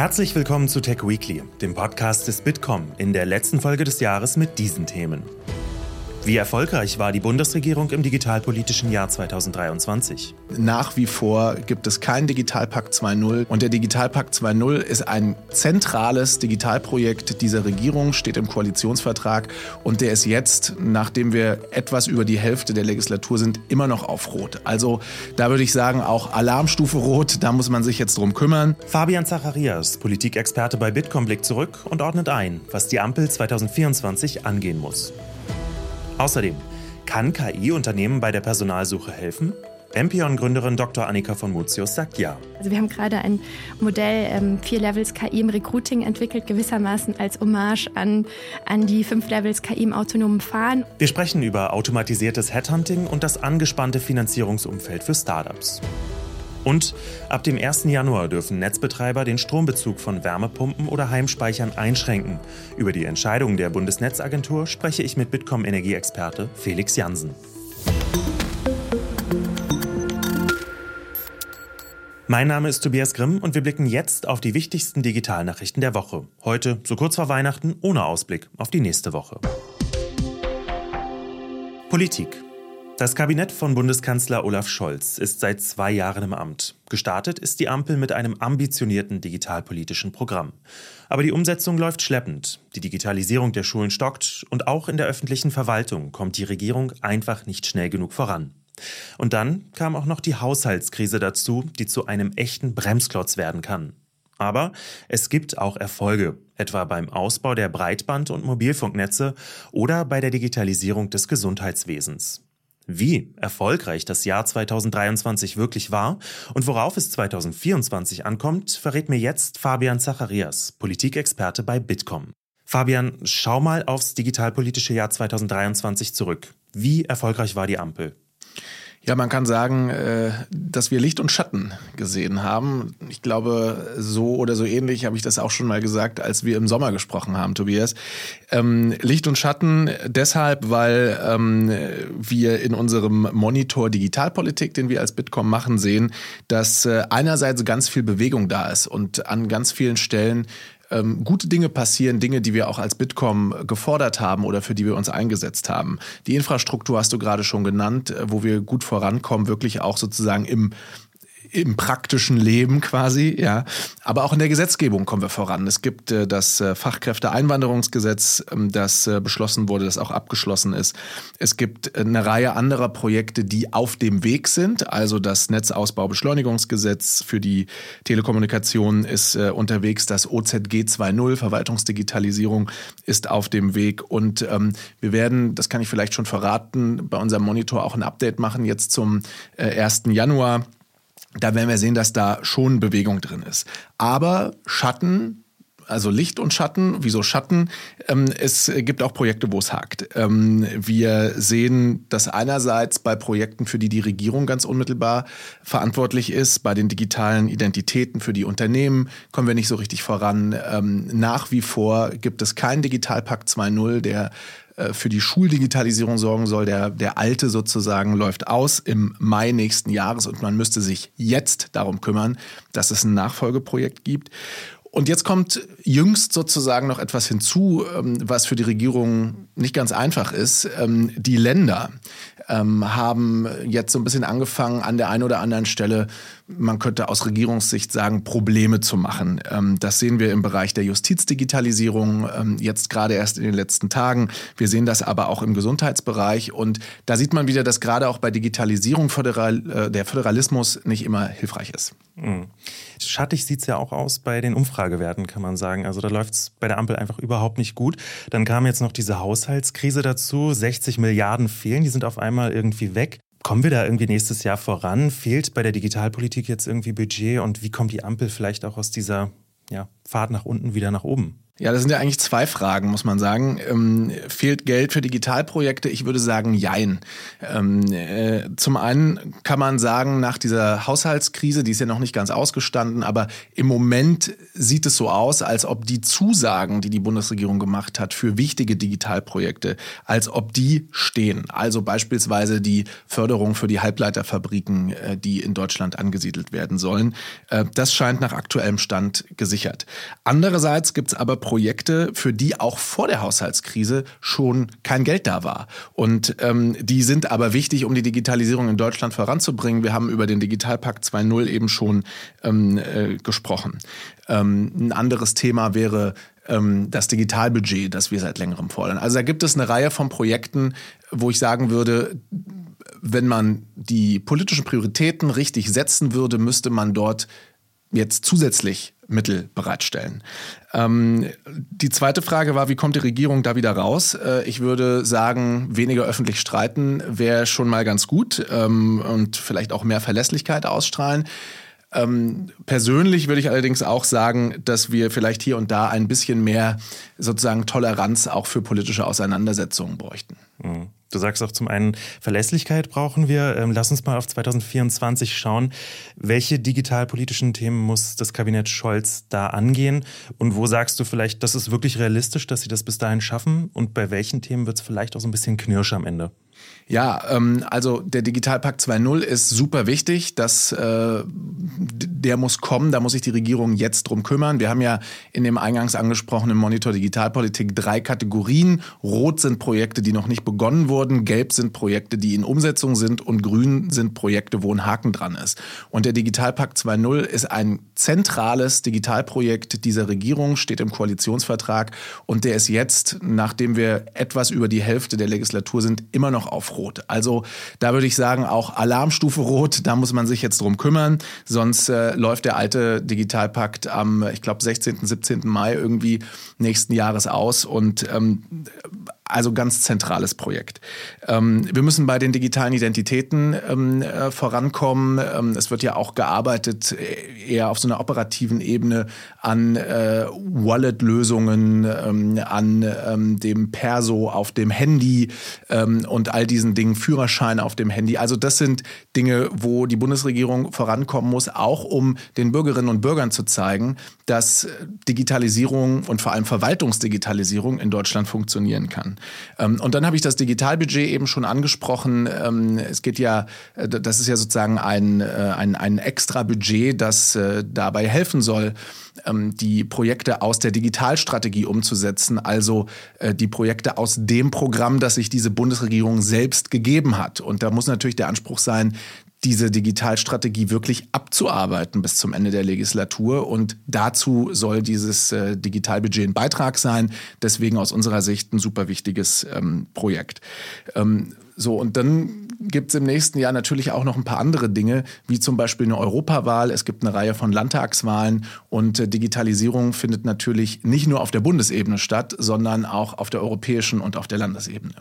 Herzlich willkommen zu Tech Weekly, dem Podcast des Bitkom, in der letzten Folge des Jahres mit diesen Themen. Wie erfolgreich war die Bundesregierung im digitalpolitischen Jahr 2023? Nach wie vor gibt es keinen Digitalpakt 2.0 und der Digitalpakt 2.0 ist ein zentrales Digitalprojekt dieser Regierung, steht im Koalitionsvertrag und der ist jetzt, nachdem wir etwas über die Hälfte der Legislatur sind, immer noch auf Rot. Also da würde ich sagen, auch Alarmstufe Rot, da muss man sich jetzt drum kümmern. Fabian Zacharias, Politikexperte bei Bitkom, blickt zurück und ordnet ein, was die Ampel 2024 angehen muss. Außerdem, kann KI Unternehmen bei der Personalsuche helfen? Empion-Gründerin Dr. Annika von Mutius sagt ja. Also wir haben gerade ein Modell ähm, vier Levels KI im Recruiting entwickelt, gewissermaßen als Hommage an, an die fünf Levels KI im autonomen Fahren. Wir sprechen über automatisiertes Headhunting und das angespannte Finanzierungsumfeld für Startups. Und ab dem 1. Januar dürfen Netzbetreiber den Strombezug von Wärmepumpen oder Heimspeichern einschränken. Über die Entscheidung der Bundesnetzagentur spreche ich mit Bitkom Energieexperte Felix Jansen. Mein Name ist Tobias Grimm und wir blicken jetzt auf die wichtigsten Digitalnachrichten der Woche. Heute, so kurz vor Weihnachten, ohne Ausblick auf die nächste Woche. Politik. Das Kabinett von Bundeskanzler Olaf Scholz ist seit zwei Jahren im Amt. Gestartet ist die Ampel mit einem ambitionierten digitalpolitischen Programm. Aber die Umsetzung läuft schleppend. Die Digitalisierung der Schulen stockt und auch in der öffentlichen Verwaltung kommt die Regierung einfach nicht schnell genug voran. Und dann kam auch noch die Haushaltskrise dazu, die zu einem echten Bremsklotz werden kann. Aber es gibt auch Erfolge, etwa beim Ausbau der Breitband- und Mobilfunknetze oder bei der Digitalisierung des Gesundheitswesens. Wie erfolgreich das Jahr 2023 wirklich war und worauf es 2024 ankommt, verrät mir jetzt Fabian Zacharias, Politikexperte bei Bitkom. Fabian, schau mal aufs digitalpolitische Jahr 2023 zurück. Wie erfolgreich war die Ampel? Ja, man kann sagen, äh, dass wir Licht und Schatten gesehen haben. Ich glaube, so oder so ähnlich habe ich das auch schon mal gesagt, als wir im Sommer gesprochen haben, Tobias. Ähm, Licht und Schatten deshalb, weil ähm, wir in unserem Monitor Digitalpolitik, den wir als Bitkom machen, sehen, dass äh, einerseits ganz viel Bewegung da ist und an ganz vielen Stellen ähm, gute Dinge passieren, Dinge, die wir auch als Bitkom gefordert haben oder für die wir uns eingesetzt haben. Die Infrastruktur hast du gerade schon genannt, äh, wo wir gut vorankommen, wirklich auch sozusagen im im praktischen Leben quasi, ja. Aber auch in der Gesetzgebung kommen wir voran. Es gibt äh, das äh, Fachkräfteeinwanderungsgesetz, ähm, das äh, beschlossen wurde, das auch abgeschlossen ist. Es gibt äh, eine Reihe anderer Projekte, die auf dem Weg sind. Also das Netzausbaubeschleunigungsgesetz für die Telekommunikation ist äh, unterwegs. Das OZG 2.0, Verwaltungsdigitalisierung, ist auf dem Weg. Und ähm, wir werden, das kann ich vielleicht schon verraten, bei unserem Monitor auch ein Update machen, jetzt zum äh, 1. Januar da werden wir sehen, dass da schon Bewegung drin ist. Aber Schatten, also Licht und Schatten, wieso Schatten? Ähm, es gibt auch Projekte, wo es hakt. Ähm, wir sehen das einerseits bei Projekten, für die die Regierung ganz unmittelbar verantwortlich ist, bei den digitalen Identitäten für die Unternehmen kommen wir nicht so richtig voran. Ähm, nach wie vor gibt es keinen Digitalpakt 2.0, der für die Schuldigitalisierung sorgen soll. Der, der alte sozusagen läuft aus im Mai nächsten Jahres und man müsste sich jetzt darum kümmern, dass es ein Nachfolgeprojekt gibt. Und jetzt kommt jüngst sozusagen noch etwas hinzu, ähm, was für die Regierung nicht ganz einfach ist. Ähm, die Länder ähm, haben jetzt so ein bisschen angefangen, an der einen oder anderen Stelle, man könnte aus Regierungssicht sagen, Probleme zu machen. Das sehen wir im Bereich der Justizdigitalisierung jetzt gerade erst in den letzten Tagen. Wir sehen das aber auch im Gesundheitsbereich. Und da sieht man wieder, dass gerade auch bei Digitalisierung äh, der Föderalismus nicht immer hilfreich ist. Mhm. Schattig sieht es ja auch aus bei den Umfragewerten, kann man sagen. Also da läuft es bei der Ampel einfach überhaupt nicht gut. Dann kam jetzt noch diese Haushaltskrise dazu. 60 Milliarden fehlen, die sind auf einmal irgendwie weg. Kommen wir da irgendwie nächstes Jahr voran? Fehlt bei der Digitalpolitik jetzt irgendwie Budget? Und wie kommt die Ampel vielleicht auch aus dieser ja, Fahrt nach unten wieder nach oben? Ja, das sind ja eigentlich zwei Fragen, muss man sagen. Ähm, fehlt Geld für Digitalprojekte? Ich würde sagen, jein. Ähm, äh, zum einen kann man sagen, nach dieser Haushaltskrise, die ist ja noch nicht ganz ausgestanden, aber im Moment sieht es so aus, als ob die Zusagen, die die Bundesregierung gemacht hat für wichtige Digitalprojekte, als ob die stehen. Also beispielsweise die Förderung für die Halbleiterfabriken, äh, die in Deutschland angesiedelt werden sollen. Äh, das scheint nach aktuellem Stand gesichert. Andererseits gibt es aber Projekte, für die auch vor der Haushaltskrise schon kein Geld da war. Und ähm, die sind aber wichtig, um die Digitalisierung in Deutschland voranzubringen. Wir haben über den Digitalpakt 2.0 eben schon ähm, äh, gesprochen. Ähm, ein anderes Thema wäre ähm, das Digitalbudget, das wir seit längerem fordern. Also da gibt es eine Reihe von Projekten, wo ich sagen würde, wenn man die politischen Prioritäten richtig setzen würde, müsste man dort jetzt zusätzlich Mittel bereitstellen. Ähm, die zweite Frage war, wie kommt die Regierung da wieder raus? Äh, ich würde sagen, weniger öffentlich streiten wäre schon mal ganz gut ähm, und vielleicht auch mehr Verlässlichkeit ausstrahlen. Ähm, persönlich würde ich allerdings auch sagen, dass wir vielleicht hier und da ein bisschen mehr sozusagen Toleranz auch für politische Auseinandersetzungen bräuchten. Mhm. Du sagst auch zum einen, Verlässlichkeit brauchen wir. Ähm, lass uns mal auf 2024 schauen. Welche digitalpolitischen Themen muss das Kabinett Scholz da angehen? Und wo sagst du vielleicht, das ist wirklich realistisch, dass sie das bis dahin schaffen? Und bei welchen Themen wird es vielleicht auch so ein bisschen knirsch am Ende? Ja, ähm, also der Digitalpakt 2.0 ist super wichtig. Das, äh, der muss kommen, da muss sich die Regierung jetzt drum kümmern. Wir haben ja in dem eingangs angesprochenen Monitor Digitalpolitik drei Kategorien. Rot sind Projekte, die noch nicht begonnen wurden, gelb sind Projekte, die in Umsetzung sind und grün sind Projekte, wo ein Haken dran ist. Und der Digitalpakt 2.0 ist ein zentrales Digitalprojekt dieser Regierung, steht im Koalitionsvertrag und der ist jetzt, nachdem wir etwas über die Hälfte der Legislatur sind, immer noch auf Rot. Also da würde ich sagen, auch Alarmstufe Rot, da muss man sich jetzt drum kümmern. Sonst äh, läuft der alte Digitalpakt am, ich glaube, 16., 17. Mai irgendwie nächsten Jahres aus. Und ähm, also ganz zentrales Projekt. Ähm, wir müssen bei den digitalen Identitäten ähm, äh, vorankommen. Ähm, es wird ja auch gearbeitet äh, eher auf so einer operativen Ebene an äh, Wallet-Lösungen, ähm, an ähm, dem Perso auf dem Handy ähm, und all diesen Dingen, Führerschein auf dem Handy. Also das sind Dinge, wo die Bundesregierung vorankommen muss, auch um den Bürgerinnen und Bürgern zu zeigen, dass Digitalisierung und vor allem Verwaltungsdigitalisierung in Deutschland funktionieren kann. Ähm, und dann habe ich das Digitalbudget eben schon angesprochen. Ähm, es geht ja, äh, das ist ja sozusagen ein, äh, ein, ein extra Budget, das äh, dabei helfen soll, ähm, die Projekte aus der Digitalstrategie umzusetzen, also die Projekte aus dem Programm, das sich diese Bundesregierung selbst gegeben hat. Und da muss natürlich der Anspruch sein, diese Digitalstrategie wirklich abzuarbeiten bis zum Ende der Legislatur. Und dazu soll dieses äh, Digitalbudget ein Beitrag sein. Deswegen aus unserer Sicht ein super wichtiges ähm, Projekt. Ähm, so, und dann gibt es im nächsten Jahr natürlich auch noch ein paar andere Dinge, wie zum Beispiel eine Europawahl. Es gibt eine Reihe von Landtagswahlen und äh, Digitalisierung findet natürlich nicht nur auf der Bundesebene statt, sondern auch auf der europäischen und auf der Landesebene.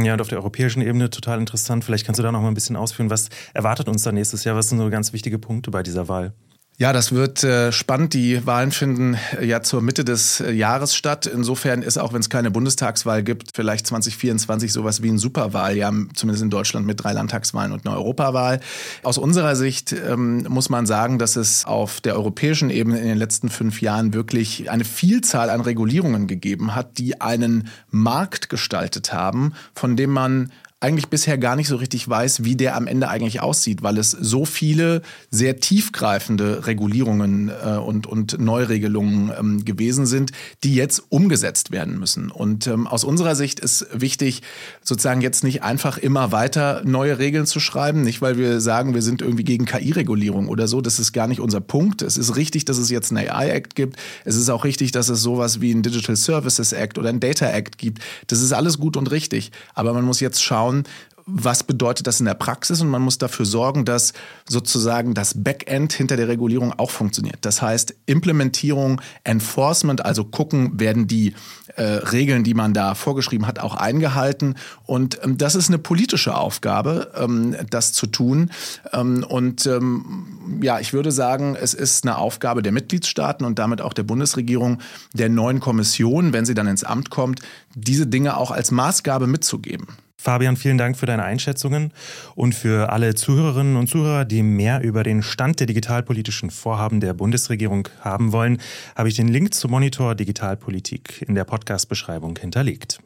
Ja, und auf der europäischen Ebene total interessant. Vielleicht kannst du da noch mal ein bisschen ausführen. Was erwartet uns da nächstes Jahr? Was sind so ganz wichtige Punkte bei dieser Wahl? Ja, das wird äh, spannend. Die Wahlen finden äh, ja zur Mitte des äh, Jahres statt. Insofern ist auch, wenn es keine Bundestagswahl gibt, vielleicht 2024 sowas wie ein Superwahljahr, zumindest in Deutschland mit drei Landtagswahlen und einer Europawahl. Aus unserer Sicht ähm, muss man sagen, dass es auf der europäischen Ebene in den letzten fünf Jahren wirklich eine Vielzahl an Regulierungen gegeben hat, die einen Markt gestaltet haben, von dem man eigentlich bisher gar nicht so richtig weiß, wie der am Ende eigentlich aussieht, weil es so viele sehr tiefgreifende Regulierungen äh, und, und Neuregelungen ähm, gewesen sind, die jetzt umgesetzt werden müssen. Und ähm, aus unserer Sicht ist wichtig, sozusagen jetzt nicht einfach immer weiter neue Regeln zu schreiben, nicht weil wir sagen, wir sind irgendwie gegen KI-Regulierung oder so, das ist gar nicht unser Punkt. Es ist richtig, dass es jetzt einen AI-Act gibt. Es ist auch richtig, dass es sowas wie einen Digital Services Act oder einen Data Act gibt. Das ist alles gut und richtig. Aber man muss jetzt schauen, schauen, was bedeutet das in der Praxis und man muss dafür sorgen, dass sozusagen das Backend hinter der Regulierung auch funktioniert. Das heißt Implementierung, Enforcement, also gucken, werden die äh, Regeln, die man da vorgeschrieben hat, auch eingehalten. Und ähm, das ist eine politische Aufgabe, ähm, das zu tun. Ähm, und ähm, ja, ich würde sagen, es ist eine Aufgabe der Mitgliedstaaten und damit auch der Bundesregierung, der neuen Kommission, wenn sie dann ins Amt kommt, diese Dinge auch als Maßgabe mitzugeben. Fabian, vielen Dank für deine Einschätzungen und für alle Zuhörerinnen und Zuhörer, die mehr über den Stand der digitalpolitischen Vorhaben der Bundesregierung haben wollen, habe ich den Link zum Monitor Digitalpolitik in der Podcast-Beschreibung hinterlegt.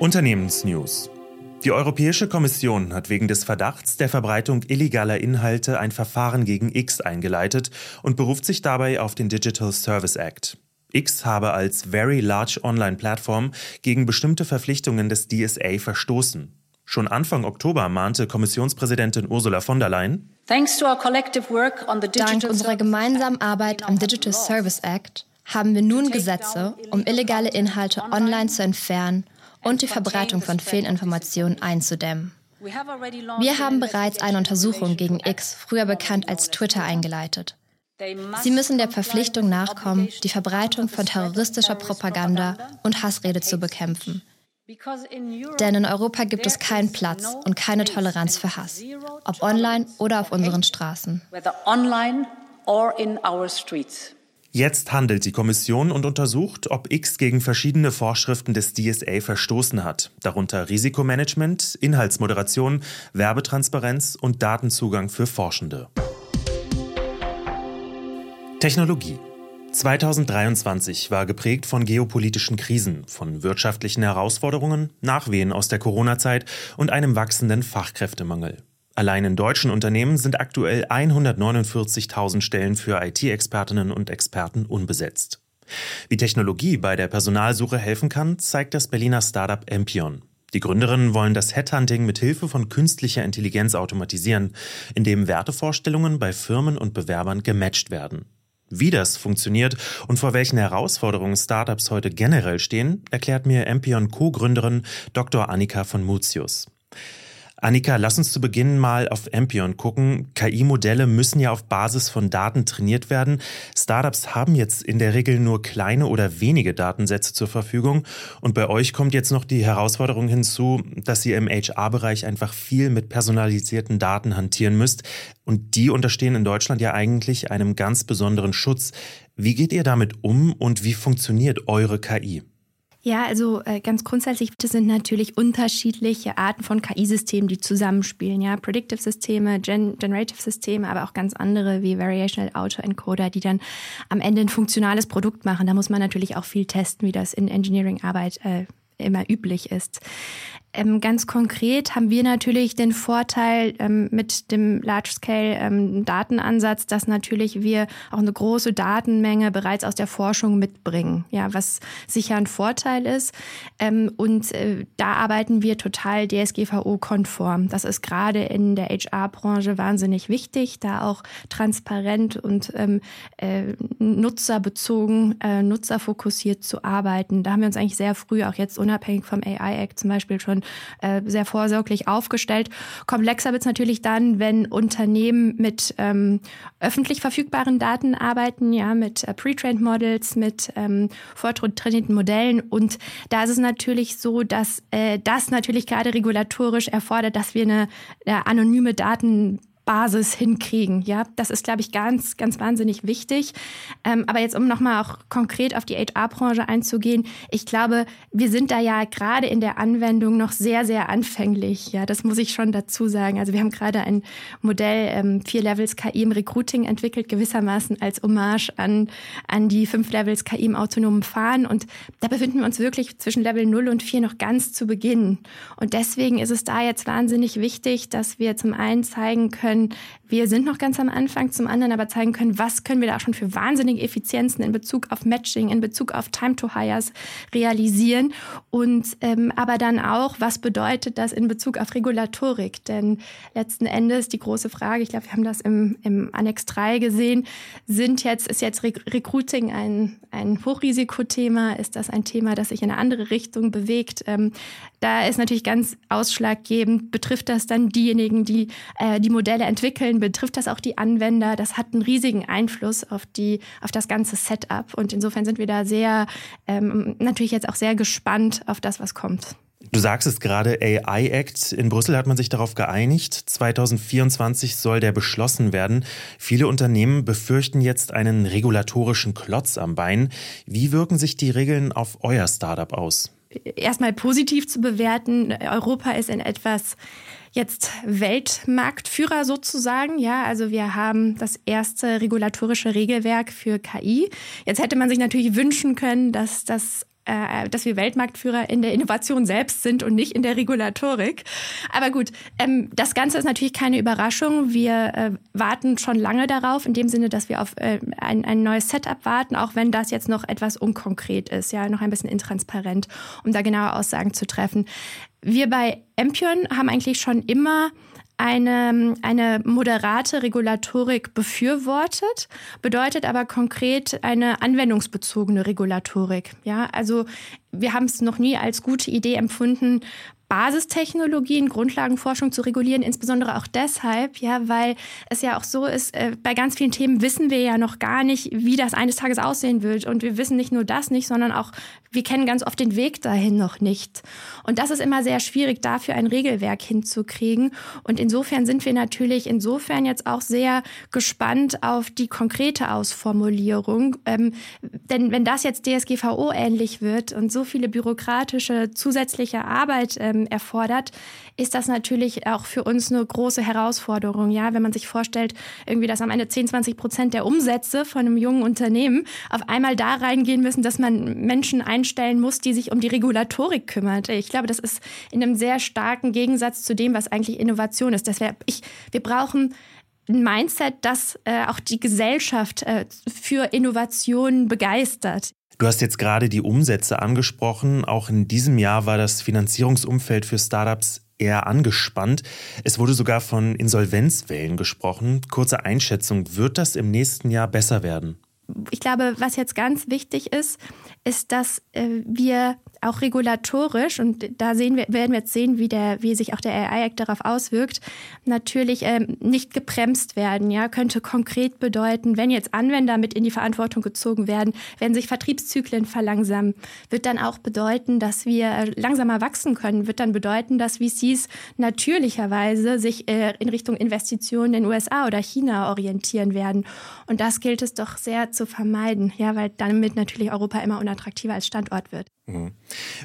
Unternehmensnews. Die Europäische Kommission hat wegen des Verdachts der Verbreitung illegaler Inhalte ein Verfahren gegen X eingeleitet und beruft sich dabei auf den Digital Service Act. X habe als Very Large Online Platform gegen bestimmte Verpflichtungen des DSA verstoßen. Schon Anfang Oktober mahnte Kommissionspräsidentin Ursula von der Leyen, Dank unserer gemeinsamen Arbeit am Digital Service Act haben wir nun Gesetze, um illegale Inhalte online zu entfernen und die Verbreitung von Fehlinformationen einzudämmen. Wir haben bereits eine Untersuchung gegen X, früher bekannt als Twitter, eingeleitet. Sie müssen der Verpflichtung nachkommen, die Verbreitung von terroristischer Propaganda und Hassrede zu bekämpfen. Denn in Europa gibt es keinen Platz und keine Toleranz für Hass, ob online oder auf unseren Straßen. Jetzt handelt die Kommission und untersucht, ob X gegen verschiedene Vorschriften des DSA verstoßen hat, darunter Risikomanagement, Inhaltsmoderation, Werbetransparenz und Datenzugang für Forschende. Technologie. 2023 war geprägt von geopolitischen Krisen, von wirtschaftlichen Herausforderungen, Nachwehen aus der Corona-Zeit und einem wachsenden Fachkräftemangel. Allein in deutschen Unternehmen sind aktuell 149.000 Stellen für IT-Expertinnen und Experten unbesetzt. Wie Technologie bei der Personalsuche helfen kann, zeigt das Berliner Startup Empion. Die Gründerinnen wollen das Headhunting mit Hilfe von künstlicher Intelligenz automatisieren, indem Wertevorstellungen bei Firmen und Bewerbern gematcht werden. Wie das funktioniert und vor welchen Herausforderungen Startups heute generell stehen, erklärt mir Empion Co-Gründerin Dr. Annika von Mutius. Annika, lass uns zu Beginn mal auf Empion gucken. KI-Modelle müssen ja auf Basis von Daten trainiert werden. Startups haben jetzt in der Regel nur kleine oder wenige Datensätze zur Verfügung. Und bei euch kommt jetzt noch die Herausforderung hinzu, dass ihr im HR-Bereich einfach viel mit personalisierten Daten hantieren müsst. Und die unterstehen in Deutschland ja eigentlich einem ganz besonderen Schutz. Wie geht ihr damit um und wie funktioniert eure KI? Ja, also äh, ganz grundsätzlich das sind natürlich unterschiedliche Arten von KI-Systemen, die zusammenspielen. Ja, Predictive-Systeme, Gen Generative-Systeme, aber auch ganz andere wie Variational Auto-Encoder, die dann am Ende ein funktionales Produkt machen. Da muss man natürlich auch viel testen, wie das in Engineering-Arbeit äh, immer üblich ist. Ähm, ganz konkret haben wir natürlich den Vorteil ähm, mit dem Large-Scale-Datenansatz, ähm, dass natürlich wir auch eine große Datenmenge bereits aus der Forschung mitbringen, ja, was sicher ein Vorteil ist. Ähm, und äh, da arbeiten wir total DSGVO-konform. Das ist gerade in der HR-Branche wahnsinnig wichtig, da auch transparent und ähm, äh, nutzerbezogen, äh, nutzerfokussiert zu arbeiten. Da haben wir uns eigentlich sehr früh, auch jetzt unabhängig vom AI-Act zum Beispiel schon äh, sehr vorsorglich aufgestellt. Komplexer wird es natürlich dann, wenn Unternehmen mit ähm, öffentlich verfügbaren Daten arbeiten, ja, mit äh, pre-trained Models, mit ähm, vortrainierten Modellen. Und da ist es natürlich so, dass äh, das natürlich gerade regulatorisch erfordert, dass wir eine, eine anonyme Daten Basis hinkriegen. Ja, das ist, glaube ich, ganz, ganz wahnsinnig wichtig. Ähm, aber jetzt, um nochmal auch konkret auf die HR-Branche einzugehen, ich glaube, wir sind da ja gerade in der Anwendung noch sehr, sehr anfänglich. Ja, das muss ich schon dazu sagen. Also wir haben gerade ein Modell ähm, vier Levels KI im Recruiting entwickelt, gewissermaßen als Hommage an, an die fünf Levels KI im autonomen Fahren. Und da befinden wir uns wirklich zwischen Level 0 und 4 noch ganz zu Beginn. Und deswegen ist es da jetzt wahnsinnig wichtig, dass wir zum einen zeigen können, können, wir sind noch ganz am Anfang, zum anderen aber zeigen können, was können wir da auch schon für wahnsinnige Effizienzen in Bezug auf Matching, in Bezug auf Time to Hires realisieren und ähm, aber dann auch, was bedeutet das in Bezug auf Regulatorik? Denn letzten Endes die große Frage, ich glaube, wir haben das im, im Annex 3 gesehen, sind jetzt, ist jetzt Recruiting ein, ein Hochrisikothema? Ist das ein Thema, das sich in eine andere Richtung bewegt? Ähm, da ist natürlich ganz ausschlaggebend, betrifft das dann diejenigen, die äh, die Modelle alle entwickeln, betrifft das auch die Anwender. Das hat einen riesigen Einfluss auf die, auf das ganze Setup. Und insofern sind wir da sehr, ähm, natürlich jetzt auch sehr gespannt auf das, was kommt. Du sagst es gerade, AI Act. In Brüssel hat man sich darauf geeinigt. 2024 soll der beschlossen werden. Viele Unternehmen befürchten jetzt einen regulatorischen Klotz am Bein. Wie wirken sich die Regeln auf euer Startup aus? Erstmal positiv zu bewerten. Europa ist in etwas jetzt Weltmarktführer sozusagen. Ja, also wir haben das erste regulatorische Regelwerk für KI. Jetzt hätte man sich natürlich wünschen können, dass das äh, dass wir Weltmarktführer in der Innovation selbst sind und nicht in der Regulatorik. Aber gut, ähm, das Ganze ist natürlich keine Überraschung. Wir äh, warten schon lange darauf, in dem Sinne, dass wir auf äh, ein, ein neues Setup warten, auch wenn das jetzt noch etwas unkonkret ist, ja, noch ein bisschen intransparent, um da genaue Aussagen zu treffen. Wir bei Empion haben eigentlich schon immer eine, eine moderate Regulatorik befürwortet, bedeutet aber konkret eine anwendungsbezogene Regulatorik. Ja, also wir haben es noch nie als gute Idee empfunden, Basistechnologien, Grundlagenforschung zu regulieren, insbesondere auch deshalb, ja, weil es ja auch so ist, äh, bei ganz vielen Themen wissen wir ja noch gar nicht, wie das eines Tages aussehen wird. Und wir wissen nicht nur das nicht, sondern auch, wir kennen ganz oft den Weg dahin noch nicht. Und das ist immer sehr schwierig, dafür ein Regelwerk hinzukriegen. Und insofern sind wir natürlich insofern jetzt auch sehr gespannt auf die konkrete Ausformulierung. Ähm, denn wenn das jetzt DSGVO ähnlich wird und so viele bürokratische zusätzliche Arbeit ähm, erfordert, ist das natürlich auch für uns eine große Herausforderung. Ja, wenn man sich vorstellt, irgendwie, dass am Ende 10, 20 Prozent der Umsätze von einem jungen Unternehmen auf einmal da reingehen müssen, dass man Menschen einstellen muss, die sich um die Regulatorik kümmert. Ich glaube, das ist in einem sehr starken Gegensatz zu dem, was eigentlich Innovation ist. Deshalb, ich, wir brauchen ein Mindset, das äh, auch die Gesellschaft äh, für Innovationen begeistert. Du hast jetzt gerade die Umsätze angesprochen. Auch in diesem Jahr war das Finanzierungsumfeld für Startups eher angespannt. Es wurde sogar von Insolvenzwellen gesprochen. Kurze Einschätzung, wird das im nächsten Jahr besser werden? Ich glaube, was jetzt ganz wichtig ist, ist, dass äh, wir auch regulatorisch, und da sehen wir, werden wir jetzt sehen, wie, der, wie sich auch der AI-Act darauf auswirkt, natürlich ähm, nicht gebremst werden. Ja, könnte konkret bedeuten, wenn jetzt Anwender mit in die Verantwortung gezogen werden, werden sich Vertriebszyklen verlangsamen, wird dann auch bedeuten, dass wir langsamer wachsen können, wird dann bedeuten, dass VCs natürlicherweise sich äh, in Richtung Investitionen in den USA oder China orientieren werden. Und das gilt es doch sehr zu vermeiden, ja, weil damit natürlich Europa immer unattraktiver als Standort wird. Mhm.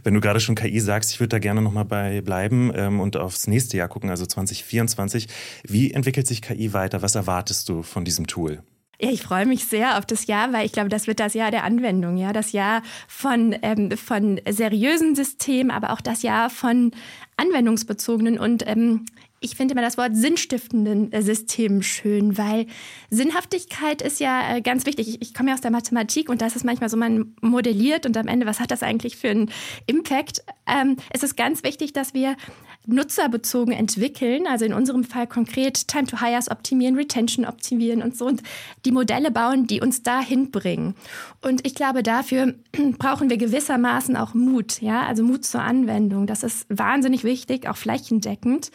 Wenn du gerade schon KI sagst, ich würde da gerne nochmal bei bleiben ähm, und aufs nächste Jahr gucken, also 2024. Wie entwickelt sich KI weiter? Was erwartest du von diesem Tool? Ja, ich freue mich sehr auf das Jahr, weil ich glaube, das wird das Jahr der Anwendung, ja, das Jahr von, ähm, von seriösen Systemen, aber auch das Jahr von anwendungsbezogenen und ähm, ich finde immer das Wort sinnstiftenden äh, System schön, weil Sinnhaftigkeit ist ja äh, ganz wichtig. Ich, ich komme ja aus der Mathematik und da ist manchmal so, man modelliert und am Ende, was hat das eigentlich für einen Impact? Ähm, es ist ganz wichtig, dass wir nutzerbezogen entwickeln, also in unserem Fall konkret Time to Hires optimieren, Retention optimieren und so und die Modelle bauen, die uns dahin bringen. Und ich glaube, dafür brauchen wir gewissermaßen auch Mut, ja, also Mut zur Anwendung. Das ist wahnsinnig wichtig, auch flächendeckend.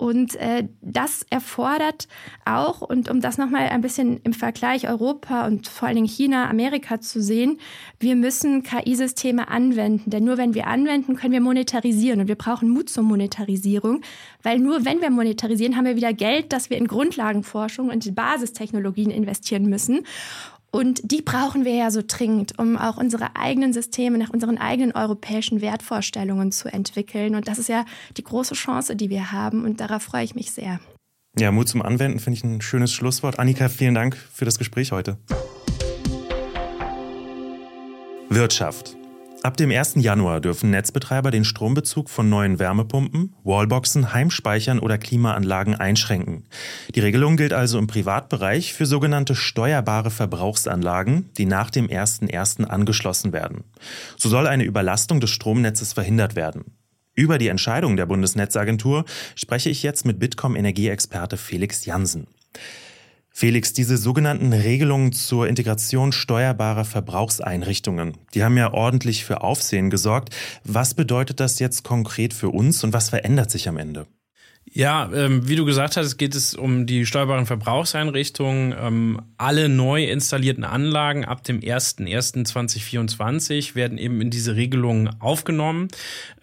Und äh, das erfordert auch, und um das nochmal ein bisschen im Vergleich Europa und vor allen Dingen China, Amerika zu sehen, wir müssen KI-Systeme anwenden. Denn nur wenn wir anwenden, können wir monetarisieren. Und wir brauchen Mut zur Monetarisierung, weil nur wenn wir monetarisieren, haben wir wieder Geld, das wir in Grundlagenforschung und Basistechnologien investieren müssen. Und die brauchen wir ja so dringend, um auch unsere eigenen Systeme nach unseren eigenen europäischen Wertvorstellungen zu entwickeln. Und das ist ja die große Chance, die wir haben. Und darauf freue ich mich sehr. Ja, Mut zum Anwenden finde ich ein schönes Schlusswort. Annika, vielen Dank für das Gespräch heute. Wirtschaft. Ab dem 1. Januar dürfen Netzbetreiber den Strombezug von neuen Wärmepumpen, Wallboxen, Heimspeichern oder Klimaanlagen einschränken. Die Regelung gilt also im Privatbereich für sogenannte steuerbare Verbrauchsanlagen, die nach dem 1.1. angeschlossen werden. So soll eine Überlastung des Stromnetzes verhindert werden. Über die Entscheidung der Bundesnetzagentur spreche ich jetzt mit Bitkom Energieexperte Felix Jansen. Felix, diese sogenannten Regelungen zur Integration steuerbarer Verbrauchseinrichtungen, die haben ja ordentlich für Aufsehen gesorgt. Was bedeutet das jetzt konkret für uns und was verändert sich am Ende? Ja, ähm, wie du gesagt hast, geht es um die steuerbaren Verbrauchseinrichtungen. Ähm, alle neu installierten Anlagen ab dem 01.01.2024 werden eben in diese Regelungen aufgenommen.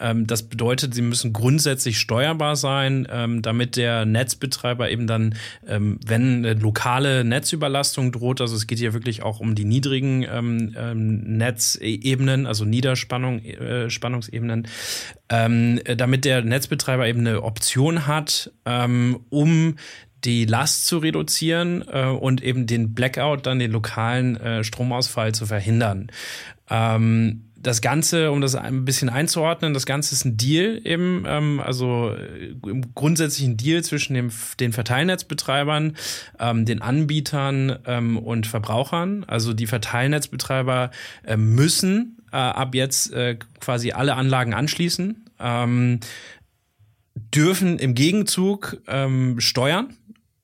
Ähm, das bedeutet, sie müssen grundsätzlich steuerbar sein, ähm, damit der Netzbetreiber eben dann, ähm, wenn lokale Netzüberlastung droht, also es geht hier wirklich auch um die niedrigen ähm, Netzebenen, also Niederspannung, äh, damit der Netzbetreiber eben eine Option hat, hat, ähm, um die Last zu reduzieren äh, und eben den Blackout, dann den lokalen äh, Stromausfall zu verhindern. Ähm, das Ganze, um das ein bisschen einzuordnen, das Ganze ist ein Deal eben, ähm, also äh, im grundsätzlichen Deal zwischen dem, den Verteilnetzbetreibern, ähm, den Anbietern ähm, und Verbrauchern. Also die Verteilnetzbetreiber äh, müssen äh, ab jetzt äh, quasi alle Anlagen anschließen. Ähm, dürfen im Gegenzug ähm, steuern,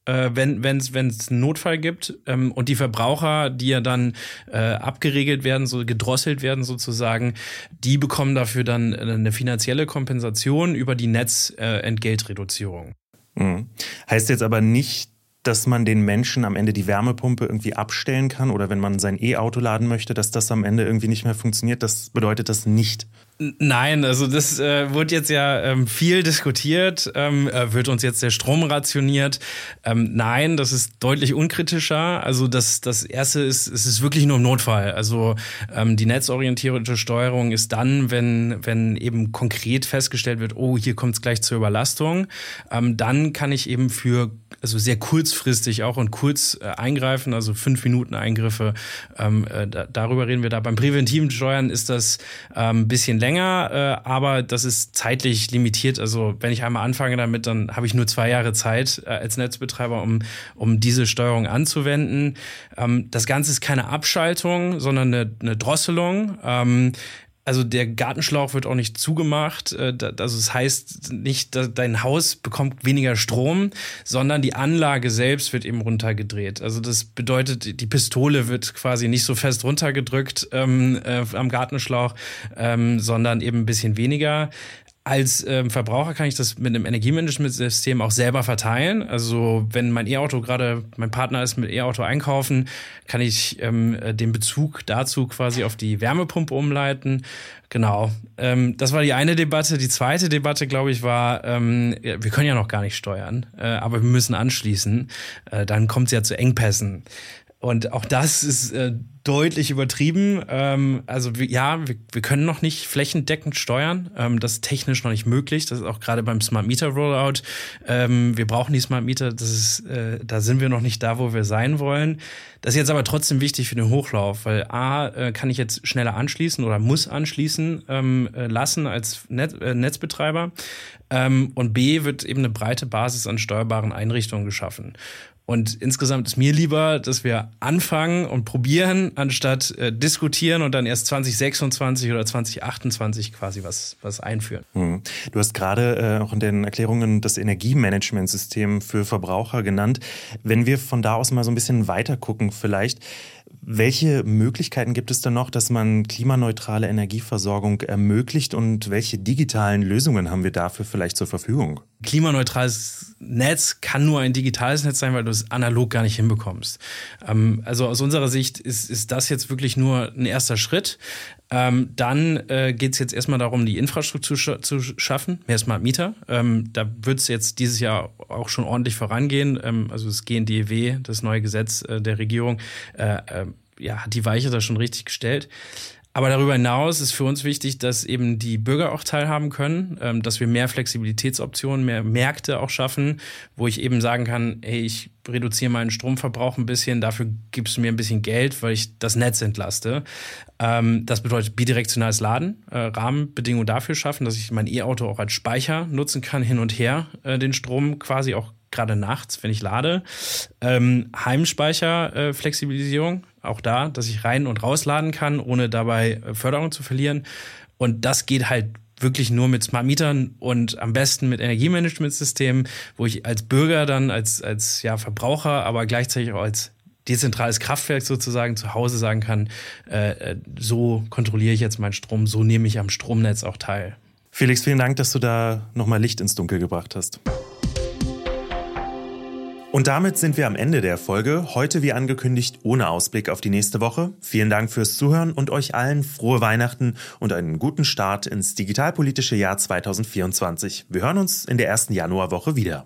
äh, wenn es einen Notfall gibt ähm, und die Verbraucher, die ja dann äh, abgeregelt werden, so gedrosselt werden sozusagen, die bekommen dafür dann eine finanzielle Kompensation über die Netzentgeltreduzierung. Äh, mhm. Heißt jetzt aber nicht, dass man den Menschen am Ende die Wärmepumpe irgendwie abstellen kann oder wenn man sein E-Auto laden möchte, dass das am Ende irgendwie nicht mehr funktioniert. Das bedeutet das nicht. Nein, also das äh, wird jetzt ja ähm, viel diskutiert. Ähm, äh, wird uns jetzt der Strom rationiert? Ähm, nein, das ist deutlich unkritischer. Also das, das erste ist, es ist wirklich nur im Notfall. Also ähm, die netzorientierte Steuerung ist dann, wenn, wenn eben konkret festgestellt wird, oh, hier kommt es gleich zur Überlastung. Ähm, dann kann ich eben für also sehr kurzfristig auch und kurz äh, eingreifen, also fünf Minuten Eingriffe. Ähm, äh, da, darüber reden wir da. Beim präventiven Steuern ist das ein bisschen länger, äh, aber das ist zeitlich limitiert. Also wenn ich einmal anfange damit, dann habe ich nur zwei Jahre Zeit äh, als Netzbetreiber, um, um diese Steuerung anzuwenden. Ähm, das Ganze ist keine Abschaltung, sondern eine, eine Drosselung. Ähm, also der Gartenschlauch wird auch nicht zugemacht. Äh, also es das heißt nicht, dass dein Haus bekommt weniger Strom, sondern die Anlage selbst wird eben runtergedreht. Also das bedeutet, die Pistole wird quasi nicht so fest runtergedrückt ähm, äh, am Gartenschlauch, ähm, sondern eben ein bisschen weniger. Als ähm, Verbraucher kann ich das mit einem Energiemanagementsystem auch selber verteilen. Also wenn mein E-Auto gerade, mein Partner ist mit E-Auto einkaufen, kann ich ähm, den Bezug dazu quasi auf die Wärmepumpe umleiten. Genau. Ähm, das war die eine Debatte. Die zweite Debatte, glaube ich, war, ähm, wir können ja noch gar nicht steuern, äh, aber wir müssen anschließen. Äh, dann kommt es ja zu Engpässen. Und auch das ist äh, deutlich übertrieben. Ähm, also ja, wir, wir können noch nicht flächendeckend steuern. Ähm, das ist technisch noch nicht möglich. Das ist auch gerade beim Smart Meter Rollout. Ähm, wir brauchen die Smart Meter. Das ist, äh, da sind wir noch nicht da, wo wir sein wollen. Das ist jetzt aber trotzdem wichtig für den Hochlauf, weil A, äh, kann ich jetzt schneller anschließen oder muss anschließen ähm, äh, lassen als Net, äh, Netzbetreiber. Ähm, und B, wird eben eine breite Basis an steuerbaren Einrichtungen geschaffen. Und insgesamt ist mir lieber, dass wir anfangen und probieren, anstatt äh, diskutieren und dann erst 2026 oder 2028 quasi was, was einführen. Hm. Du hast gerade äh, auch in den Erklärungen das Energiemanagementsystem für Verbraucher genannt. Wenn wir von da aus mal so ein bisschen weiter gucken, vielleicht, welche Möglichkeiten gibt es denn noch, dass man klimaneutrale Energieversorgung ermöglicht und welche digitalen Lösungen haben wir dafür vielleicht zur Verfügung? Klimaneutrales Netz kann nur ein digitales Netz sein, weil du es analog gar nicht hinbekommst. Ähm, also aus unserer Sicht ist, ist das jetzt wirklich nur ein erster Schritt. Ähm, dann äh, geht es jetzt erstmal darum, die Infrastruktur sch zu schaffen, mehr Smart Meter. Ähm, da wird es jetzt dieses Jahr auch schon ordentlich vorangehen. Ähm, also das GNDW, das neue Gesetz äh, der Regierung, äh, äh, ja, hat die Weiche da schon richtig gestellt. Aber darüber hinaus ist für uns wichtig, dass eben die Bürger auch teilhaben können, ähm, dass wir mehr Flexibilitätsoptionen, mehr Märkte auch schaffen, wo ich eben sagen kann, hey, ich reduziere meinen Stromverbrauch ein bisschen, dafür gibst du mir ein bisschen Geld, weil ich das Netz entlaste. Ähm, das bedeutet bidirektionales Laden, äh, Rahmenbedingungen dafür schaffen, dass ich mein E-Auto auch als Speicher nutzen kann, hin und her äh, den Strom quasi auch gerade nachts, wenn ich lade. Ähm, Heimspeicher-Flexibilisierung, äh, auch da, dass ich rein und rausladen kann, ohne dabei äh, Förderung zu verlieren. Und das geht halt wirklich nur mit Smart Mietern und am besten mit Energiemanagementsystemen, wo ich als Bürger dann, als, als ja, Verbraucher, aber gleichzeitig auch als dezentrales Kraftwerk sozusagen zu Hause sagen kann, äh, äh so kontrolliere ich jetzt meinen Strom, so nehme ich am Stromnetz auch teil. Felix, vielen Dank, dass du da nochmal Licht ins Dunkel gebracht hast. Und damit sind wir am Ende der Folge. Heute wie angekündigt ohne Ausblick auf die nächste Woche. Vielen Dank fürs Zuhören und euch allen frohe Weihnachten und einen guten Start ins digitalpolitische Jahr 2024. Wir hören uns in der ersten Januarwoche wieder.